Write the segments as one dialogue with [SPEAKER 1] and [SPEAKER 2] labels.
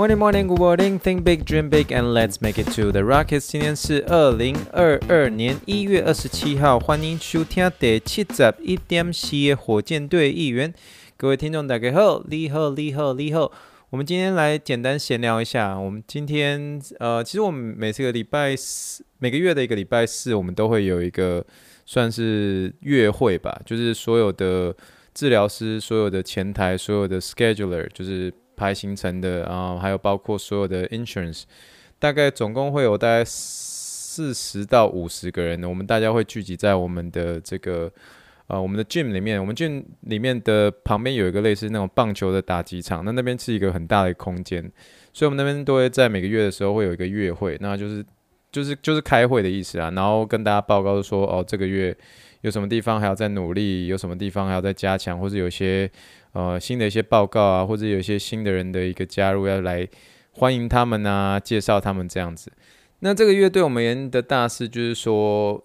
[SPEAKER 1] Morning, morning, good morning. Think big, dream big, and let's make it to the Rockets. 今天是二零二二年一月二十七号，欢迎收听第七十一点四的火箭队预言。各位听众大家好，你好，你好，你好。我们今天来简单闲聊一下。我们今天呃，其实我们每次个礼拜四，每个月的一个礼拜四，我们都会有一个算是月会吧，就是所有的治疗师、所有的前台、所有的 scheduler，就是。排形成的，啊还有包括所有的 insurance，大概总共会有大概四十到五十个人，我们大家会聚集在我们的这个呃我们的 gym 里面，我们 gym 里面的旁边有一个类似那种棒球的打击场，那那边是一个很大的空间，所以我们那边都会在每个月的时候会有一个月会，那就是就是就是开会的意思啊，然后跟大家报告说哦这个月有什么地方还要再努力，有什么地方还要再加强，或者有些。呃，新的一些报告啊，或者有一些新的人的一个加入，要来欢迎他们啊，介绍他们这样子。那这个月对我们的大事就是说，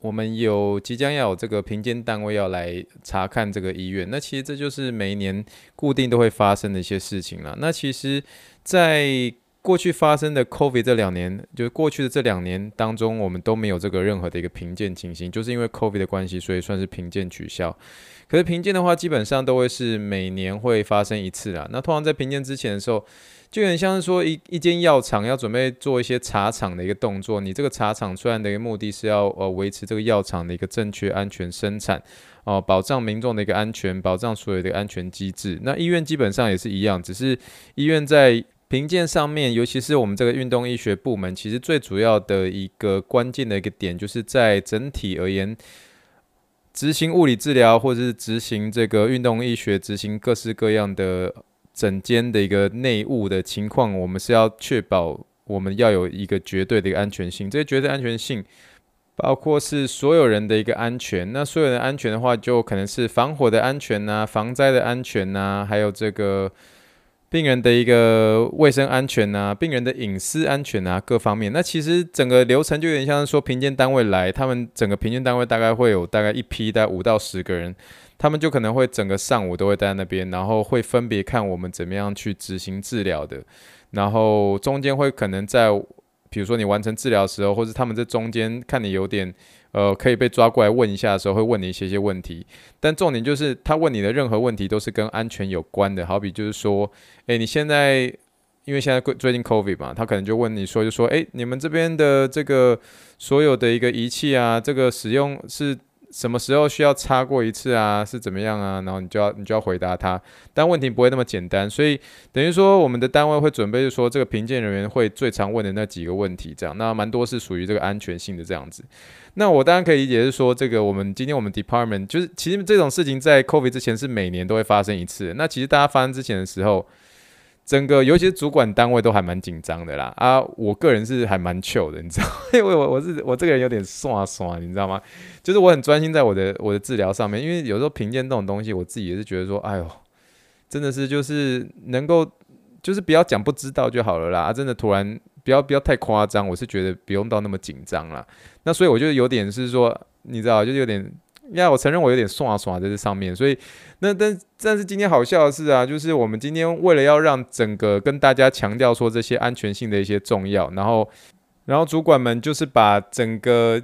[SPEAKER 1] 我们有即将要有这个评鉴单位要来查看这个医院。那其实这就是每一年固定都会发生的一些事情了。那其实，在过去发生的 COVID 这两年，就是过去的这两年当中，我们都没有这个任何的一个评鉴情形，就是因为 COVID 的关系，所以算是评鉴取消。可是评鉴的话，基本上都会是每年会发生一次啦。那通常在评鉴之前的时候，就很像是说一一间药厂要准备做一些查厂的一个动作。你这个查厂出来的一个目的是要呃维持这个药厂的一个正确安全生产哦、保障民众的一个安全，保障所有的安全机制。那医院基本上也是一样，只是医院在评鉴上面，尤其是我们这个运动医学部门，其实最主要的一个关键的一个点，就是在整体而言。执行物理治疗，或者是执行这个运动医学，执行各式各样的整间的一个内务的情况，我们是要确保我们要有一个绝对的一个安全性。这个绝对安全性包括是所有人的一个安全。那所有人安全的话，就可能是防火的安全呐、防灾的安全呐、还有这个。病人的一个卫生安全啊，病人的隐私安全啊，各方面。那其实整个流程就有点像是说，评鉴单位来，他们整个评鉴单位大概会有大概一批，大概五到十个人，他们就可能会整个上午都会待在那边，然后会分别看我们怎么样去执行治疗的，然后中间会可能在，比如说你完成治疗的时候，或者他们在中间看你有点。呃，可以被抓过来问一下的时候，会问你一些些问题，但重点就是他问你的任何问题都是跟安全有关的，好比就是说，诶，你现在因为现在最近 COVID 嘛，他可能就问你说，就说，诶，你们这边的这个所有的一个仪器啊，这个使用是。什么时候需要擦过一次啊？是怎么样啊？然后你就要你就要回答他，但问题不会那么简单，所以等于说我们的单位会准备说这个评鉴人员会最常问的那几个问题，这样那蛮多是属于这个安全性的这样子。那我当然可以理解是说，这个我们今天我们 department 就是其实这种事情在 COVID 之前是每年都会发生一次。那其实大家发生之前的时候。整个尤其是主管单位都还蛮紧张的啦啊，我个人是还蛮 chill 的，你知道，因为我我是我这个人有点耍耍，你知道吗？就是我很专心在我的我的治疗上面，因为有时候评鉴这种东西，我自己也是觉得说，哎呦，真的是就是能够就是不要讲不知道就好了啦，啊，真的突然不要不要太夸张，我是觉得不用到那么紧张啦。那所以我就有点是说，你知道，就有点。呀，我承认我有点耍耍在这上面，所以那但但是今天好笑的是啊，就是我们今天为了要让整个跟大家强调说这些安全性的一些重要，然后然后主管们就是把整个。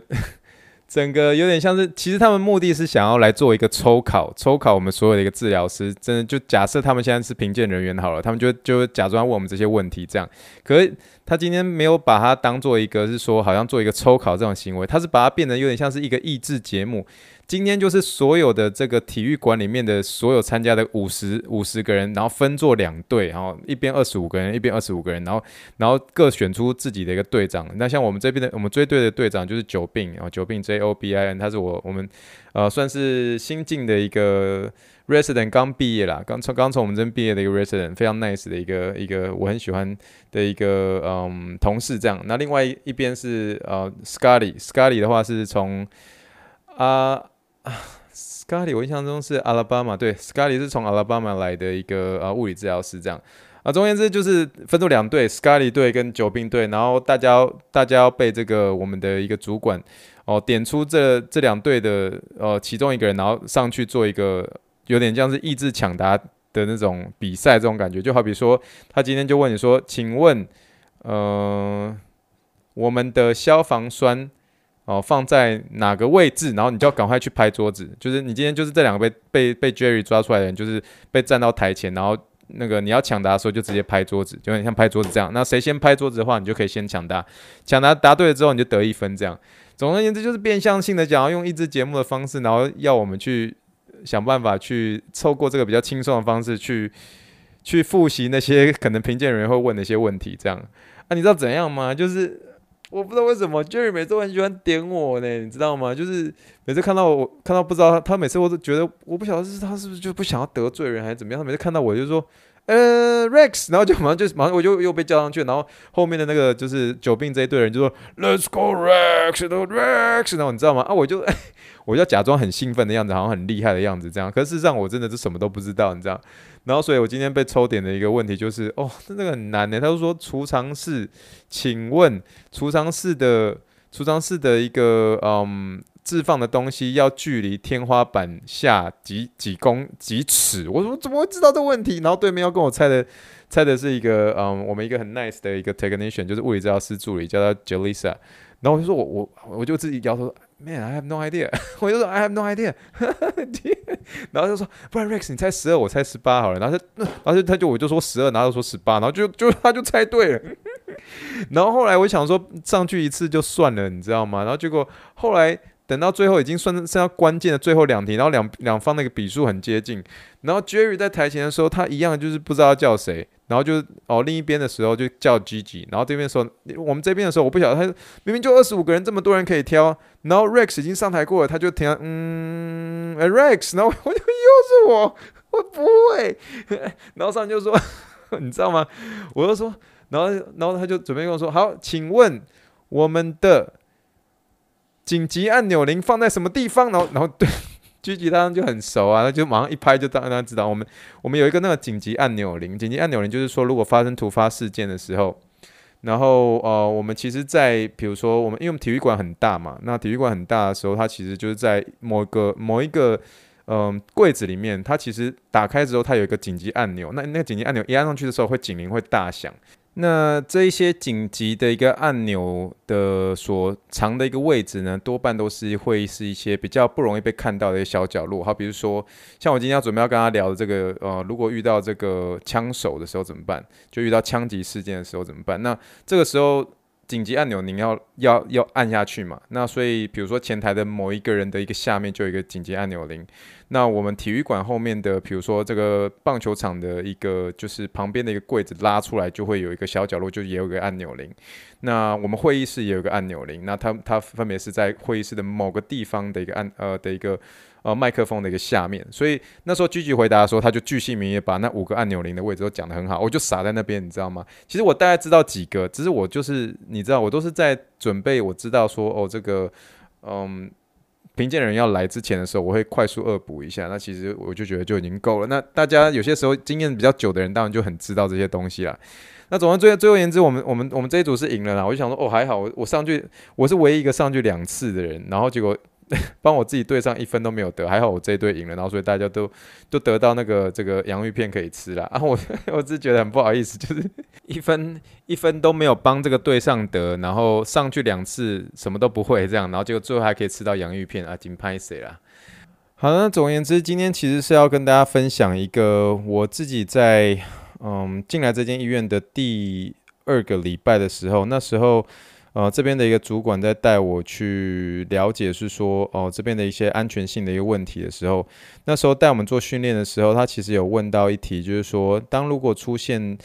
[SPEAKER 1] 整个有点像是，其实他们目的是想要来做一个抽考，抽考我们所有的一个治疗师。真的就假设他们现在是评鉴人员好了，他们就就假装问我们这些问题这样。可是他今天没有把它当做一个是说好像做一个抽考这种行为，他是把它变得有点像是一个益智节目。今天就是所有的这个体育馆里面的所有参加的五十五十个人，然后分作两队，然后一边二十五个人，一边二十五个人，然后然后各选出自己的一个队长。那像我们这边的我们追队的队长就是久病，然后久病 J O B I N，他是我我们呃算是新进的一个 resident，刚毕业啦，刚从刚从我们这边毕业的一个 resident，非常 nice 的一个一个我很喜欢的一个嗯同事这样。那另外一边是呃 Scotty，Scotty 的话是从啊。啊，Scotty，我印象中是阿拉巴马，对，Scotty 是从阿拉巴马来的一个啊物理治疗师，这样啊，总而言之就是分作两队，Scotty 队跟久病队，然后大家大家要被这个我们的一个主管哦点出这这两队的呃其中一个人，然后上去做一个有点像是意志抢答的那种比赛，这种感觉，就好比说他今天就问你说，请问，呃，我们的消防栓。哦，放在哪个位置？然后你就要赶快去拍桌子。就是你今天就是这两个被被被 Jerry 抓出来的人，就是被站到台前，然后那个你要抢答的时候就直接拍桌子，就很像拍桌子这样。那谁先拍桌子的话，你就可以先抢答。抢答答对了之后，你就得一分。这样，总而言之就是变相性的讲，要用一支节目的方式，然后要我们去想办法去凑过这个比较轻松的方式去去复习那些 可能评鉴人员会问的一些问题。这样啊，你知道怎样吗？就是。我不知道为什么 Jerry 每次都很喜欢点我呢，你知道吗？就是每次看到我，看到不知道他，他每次我都觉得我不晓得是他是不是就不想要得罪人还是怎么样。他每次看到我就说，呃，Rex，然后就马上就马上我就又被叫上去，然后后面的那个就是久病这一队人就说，Let's go Rex，Rex，然后你知道吗？啊，我就 我就假装很兴奋的样子，好像很厉害的样子这样。可是事实上我真的是什么都不知道，你知道。然后，所以我今天被抽点的一个问题就是，哦，那个很难呢。他就说储藏室，请问储藏室的储藏室的一个嗯置放的东西要距离天花板下几几公几尺？我说怎么会知道这问题？然后对面要跟我猜的猜的是一个嗯我们一个很 nice 的一个 technician，就是物理治疗师助理，叫他 Jelisa。然后我就说我我我就自己摇头。Man, I have no idea。我就说 I have no idea。然后就说，不然 Rex 你猜十二，我猜十八好了。然后他，然后他就我就说十二，然后就说十八，然后就就他就猜对了。然后后来我想说上去一次就算了，你知道吗？然后结果后来。等到最后已经算剩下关键的最后两题，然后两两方那个比数很接近，然后 Jerry 在台前的时候，他一样就是不知道叫谁，然后就哦另一边的时候就叫 Gigi，然后这边说我们这边的时候我不晓得他明明就二十五个人这么多人可以挑，然后 Rex 已经上台过了，他就听嗯、欸、Rex，然后我就 又是我，我不会，然后上就说 你知道吗？我就说，然后然后他就准备跟我说好，请问我们的。紧急按钮铃放在什么地方？然后，然后对，Gigi 他就很熟啊，他就马上一拍就让他知道。我们我们有一个那个紧急按钮铃，紧急按钮铃就是说，如果发生突发事件的时候，然后呃，我们其实在比如说我们因为我们体育馆很大嘛，那体育馆很大的时候，它其实就是在某个某一个嗯、柜子里面，它其实打开之后，它有一个紧急按钮，那那个紧急按钮一按上去的时候，会警铃会大响。那这一些紧急的一个按钮的所藏的一个位置呢，多半都是会是一些比较不容易被看到的一些小角落。好，比如说像我今天要准备要跟他聊的这个，呃，如果遇到这个枪手的时候怎么办？就遇到枪击事件的时候怎么办？那这个时候。紧急按钮，您要要要按下去嘛？那所以，比如说前台的某一个人的一个下面就有一个紧急按钮铃。那我们体育馆后面的，比如说这个棒球场的一个，就是旁边的一个柜子拉出来，就会有一个小角落，就也有一个按钮铃。那我们会议室也有一个按钮铃。那它它分别是在会议室的某个地方的一个按呃的一个。呃，麦克风的一个下面，所以那时候 Gigi 回答的时候，他就巨细靡遗把那五个按钮铃的位置都讲得很好，我就傻在那边，你知道吗？其实我大概知道几个，只是我就是你知道，我都是在准备，我知道说哦，这个嗯，评鉴人要来之前的时候，我会快速恶补一下。那其实我就觉得就已经够了。那大家有些时候经验比较久的人，当然就很知道这些东西啦。那总之最最后言之，我们我们我们这一组是赢了啦。我就想说，哦，还好，我我上去，我是唯一一个上去两次的人，然后结果。帮我自己对上一分都没有得，还好我这一队赢了，然后所以大家都都得到那个这个洋芋片可以吃了 啊！我我只是觉得很不好意思，就是一分一分都没有帮这个队上得，然后上去两次什么都不会这样，然后结果最后还可以吃到洋芋片啊，金拍谁啦！好，那总而言之，今天其实是要跟大家分享一个我自己在嗯进来这间医院的第二个礼拜的时候，那时候。呃，这边的一个主管在带我去了解，是说哦，这边的一些安全性的一个问题的时候，那时候带我们做训练的时候，他其实有问到一题，就是说，当如果出现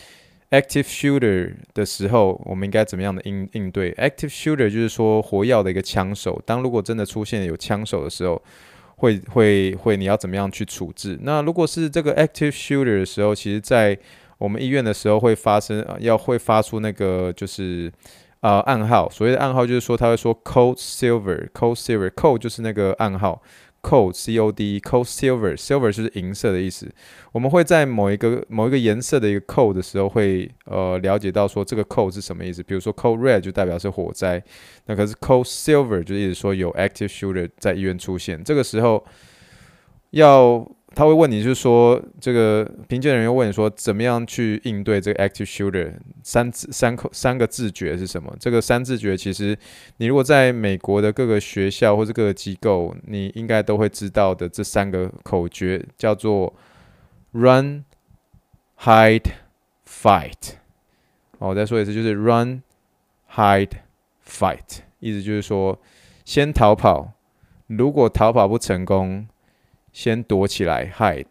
[SPEAKER 1] active shooter 的时候，我们应该怎么样的应应对？active shooter 就是说活药的一个枪手，当如果真的出现有枪手的时候，会会会你要怎么样去处置？那如果是这个 active shooter 的时候，其实在我们医院的时候会发生，要会发出那个就是。啊、呃，暗号，所谓的暗号就是说，他会说 code silver，code silver，code 就是那个暗号 code c o d code silver silver 就是银色的意思。我们会在某一个某一个颜色的一个 code 的时候会，会呃了解到说这个 code 是什么意思。比如说 code red 就代表是火灾，那可是 code silver 就意思说有 active shooter 在医院出现。这个时候要。他会问你，就是说，这个评鉴人员问你说，怎么样去应对这个 active shooter？三字三口三个自觉是什么？这个三自觉其实，你如果在美国的各个学校或者各个机构，你应该都会知道的这三个口诀叫做 run、hide、fight。哦，我再说一次，就是 run、hide、fight，意思就是说，先逃跑，如果逃跑不成功。先躲起来，hide。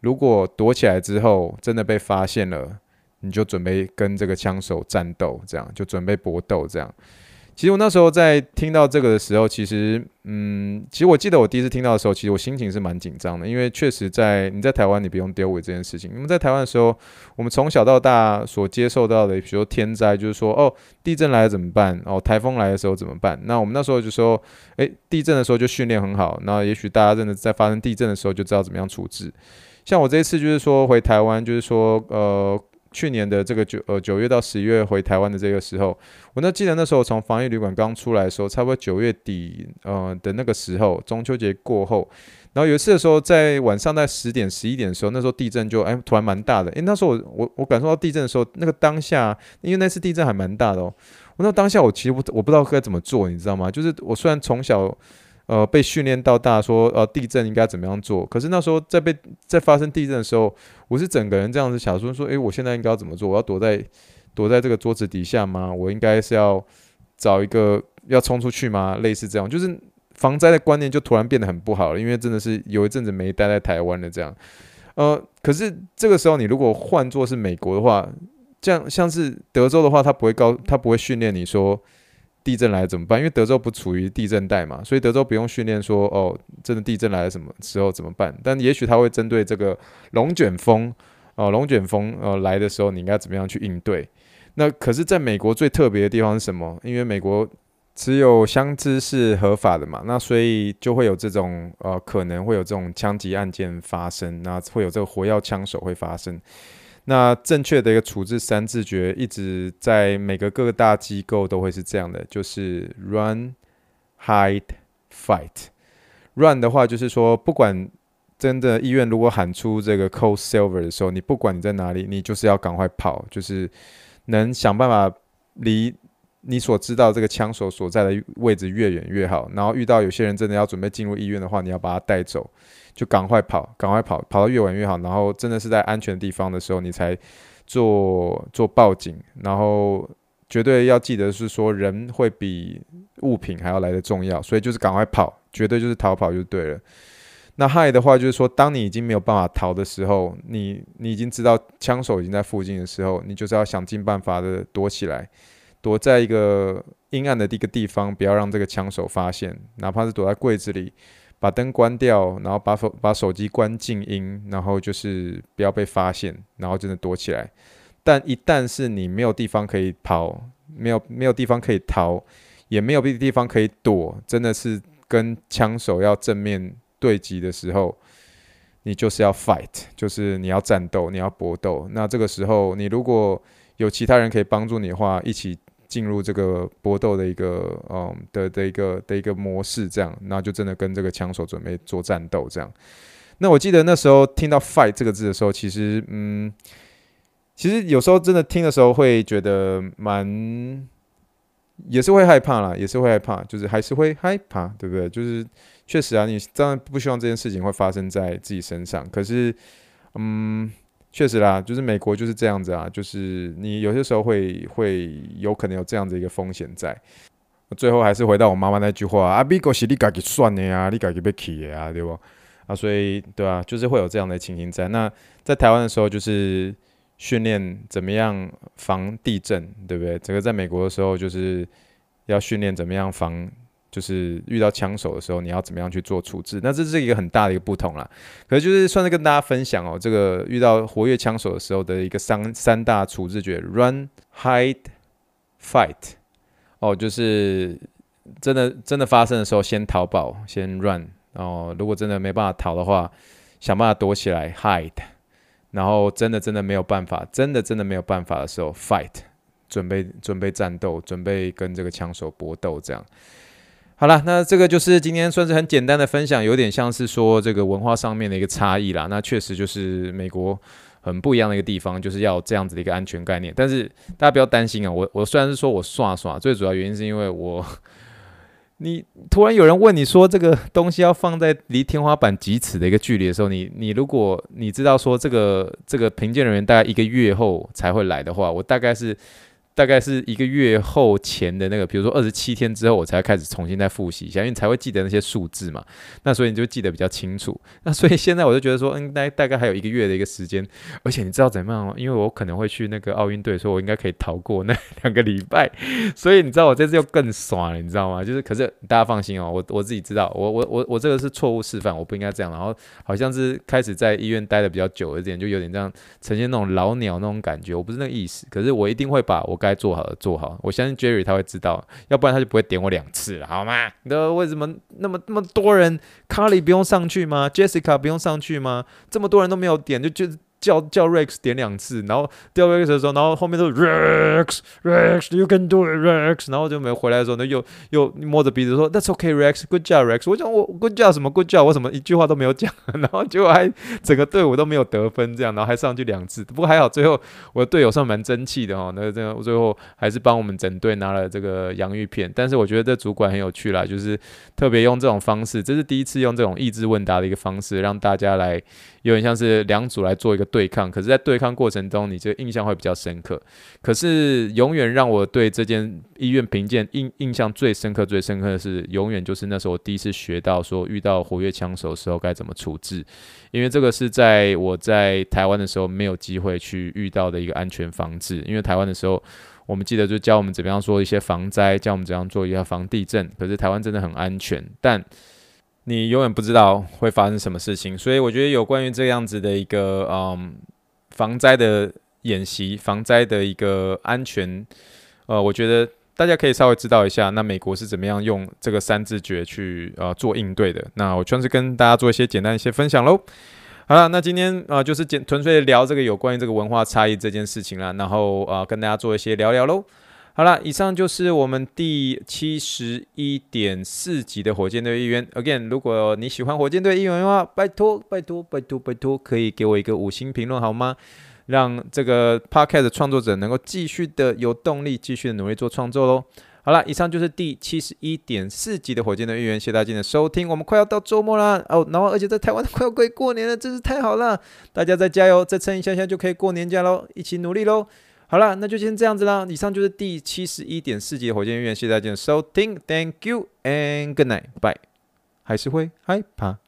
[SPEAKER 1] 如果躲起来之后真的被发现了，你就准备跟这个枪手战斗，这样就准备搏斗，这样。其实我那时候在听到这个的时候，其实，嗯，其实我记得我第一次听到的时候，其实我心情是蛮紧张的，因为确实在你在台湾，你不用 deal with 这件事情。因为在台湾的时候，我们从小到大所接受到的，比如说天灾，就是说，哦，地震来了怎么办？哦，台风来的时候怎么办？那我们那时候就说，诶，地震的时候就训练很好，那也许大家真的在发生地震的时候就知道怎么样处置。像我这一次就是说回台湾，就是说，呃。去年的这个九呃九月到十一月回台湾的这个时候，我那记得那时候从防疫旅馆刚出来的时候，差不多九月底呃的那个时候，中秋节过后，然后有一次的时候，在晚上在十点十一点的时候，那时候地震就哎突然蛮大的，诶，那时候我我我感受到地震的时候，那个当下，因为那次地震还蛮大的哦，我那当下我其实我我不知道该怎么做，你知道吗？就是我虽然从小。呃，被训练到大，说呃地震应该怎么样做？可是那时候在被在发生地震的时候，我是整个人这样子想说说，诶，我现在应该要怎么做？我要躲在躲在这个桌子底下吗？我应该是要找一个要冲出去吗？类似这样，就是防灾的观念就突然变得很不好了，因为真的是有一阵子没待在台湾的这样。呃，可是这个时候你如果换作是美国的话，这样像是德州的话，他不会告他不会训练你说。地震来怎么办？因为德州不处于地震带嘛，所以德州不用训练说哦，真的地震来了什么时候怎么办？但也许他会针对这个龙卷风哦，龙卷风呃来的时候，你应该怎么样去应对？那可是在美国最特别的地方是什么？因为美国只有枪支是合法的嘛，那所以就会有这种呃可能会有这种枪击案件发生，那会有这个火药枪手会发生。那正确的一个处置三字诀，一直在每个各个大机构都会是这样的，就是 run, hide, fight。run 的话就是说，不管真的医院如果喊出这个 cold silver 的时候，你不管你在哪里，你就是要赶快跑，就是能想办法离你所知道这个枪手所在的位置越远越好。然后遇到有些人真的要准备进入医院的话，你要把他带走。就赶快跑，赶快跑，跑到越晚越好。然后真的是在安全的地方的时候，你才做做报警。然后绝对要记得是说，人会比物品还要来得重要，所以就是赶快跑，绝对就是逃跑就对了。那 hide 的话就是说，当你已经没有办法逃的时候，你你已经知道枪手已经在附近的时候，你就是要想尽办法的躲起来，躲在一个阴暗的一个地方，不要让这个枪手发现，哪怕是躲在柜子里。把灯关掉，然后把手把手机关静音，然后就是不要被发现，然后真的躲起来。但一旦是你没有地方可以跑，没有没有地方可以逃，也没有别的地方可以躲，真的是跟枪手要正面对击的时候，你就是要 fight，就是你要战斗，你要搏斗。那这个时候，你如果有其他人可以帮助你的话，一起。进入这个搏斗的一个嗯的的一个的一个模式，这样，那就真的跟这个枪手准备做战斗这样。那我记得那时候听到 fight 这个字的时候，其实嗯，其实有时候真的听的时候会觉得蛮，也是会害怕啦，也是会害怕，就是还是会害怕，对不对？就是确实啊，你当然不希望这件事情会发生在自己身上，可是嗯。确实啦，就是美国就是这样子啊，就是你有些时候会会有可能有这样子一个风险在。最后还是回到我妈妈那句话啊，美国是你自己算的呀，你自己要去的啊，对不？啊，所以对啊，就是会有这样的情形在。那在台湾的时候，就是训练怎么样防地震，对不对？这个在美国的时候，就是要训练怎么样防。就是遇到枪手的时候，你要怎么样去做处置？那这是一个很大的一个不同啦。可是就是算是跟大家分享哦，这个遇到活跃枪手的时候的一个三三大处置诀：run、hide、fight。哦，就是真的真的发生的时候，先逃跑，先 run，然后如果真的没办法逃的话，想办法躲起来 hide，然后真的真的没有办法，真的真的没有办法的时候 fight，准备准备战斗，准备跟这个枪手搏斗这样。好了，那这个就是今天算是很简单的分享，有点像是说这个文化上面的一个差异啦。那确实就是美国很不一样的一个地方，就是要这样子的一个安全概念。但是大家不要担心啊，我我虽然是说我刷刷，最主要原因是因为我。你突然有人问你说这个东西要放在离天花板几尺的一个距离的时候，你你如果你知道说这个这个评鉴人员大概一个月后才会来的话，我大概是。大概是一个月后前的那个，比如说二十七天之后，我才开始重新再复习一下，因为你才会记得那些数字嘛。那所以你就记得比较清楚。那所以现在我就觉得说，应该大概还有一个月的一个时间。而且你知道怎么样？因为我可能会去那个奥运队，所以我应该可以逃过那 两个礼拜。所以你知道我这次又更爽了，你知道吗？就是可是大家放心哦，我我自己知道，我我我我这个是错误示范，我不应该这样。然后好像是开始在医院待的比较久一点，就有点这样呈现那种老鸟那种感觉。我不是那个意思，可是我一定会把我该做好的做好，我相信 Jerry 他会知道，要不然他就不会点我两次了，好吗？那为什么那么那么多人，Carly 不用上去吗？Jessica 不用上去吗？这么多人都没有点，就就。叫叫 Rex 点两次，然后掉 Rex 的时候，然后后面都 Rex Rex，You can do it Rex，然后就没回来的时候，那又又摸着鼻子说 That's okay Rex，Good job Rex。我讲我 Good job 什么 Good job，我什么一句话都没有讲，然后结果还整个队伍都没有得分，这样，然后还上去两次，不过还好，最后我的队友算蛮争气的哦，那个这个最后还是帮我们整队拿了这个洋芋片。但是我觉得这主管很有趣啦，就是特别用这种方式，这是第一次用这种益智问答的一个方式，让大家来有点像是两组来做一个。对抗，可是，在对抗过程中，你这个印象会比较深刻。可是，永远让我对这间医院评鉴印印象最深刻、最深刻的是，永远就是那时候我第一次学到说，遇到活跃枪手的时候该怎么处置。因为这个是在我在台湾的时候没有机会去遇到的一个安全防治。因为台湾的时候，我们记得就教我们怎么样做一些防灾，教我们怎样做一下防地震。可是台湾真的很安全，但你永远不知道会发生什么事情，所以我觉得有关于这样子的一个嗯防灾的演习、防灾的一个安全，呃，我觉得大家可以稍微知道一下，那美国是怎么样用这个三字诀去呃做应对的。那我算是跟大家做一些简单一些分享喽。好了，那今天啊、就是简纯粹聊这个有关于这个文化差异这件事情啦，然后啊、呃、跟大家做一些聊聊喽。好了，以上就是我们第七十一点四集的火箭队议员。Again，如果你喜欢火箭队议员的话，拜托拜托拜托拜托，可以给我一个五星评论好吗？让这个 Podcast 创作者能够继续的有动力，继续的努力做创作喽。好了，以上就是第七十一点四集的火箭队议员，谢谢大家的收听。我们快要到周末啦，哦，然后而且在台湾快要可以过年了，真是太好了！大家再加油，再撑一下下就可以过年假喽，一起努力喽！好了，那就先这样子啦。以上就是第七十一点四集火箭音乐，谢谢大家收听，Thank you and good night，bye。还是会害怕。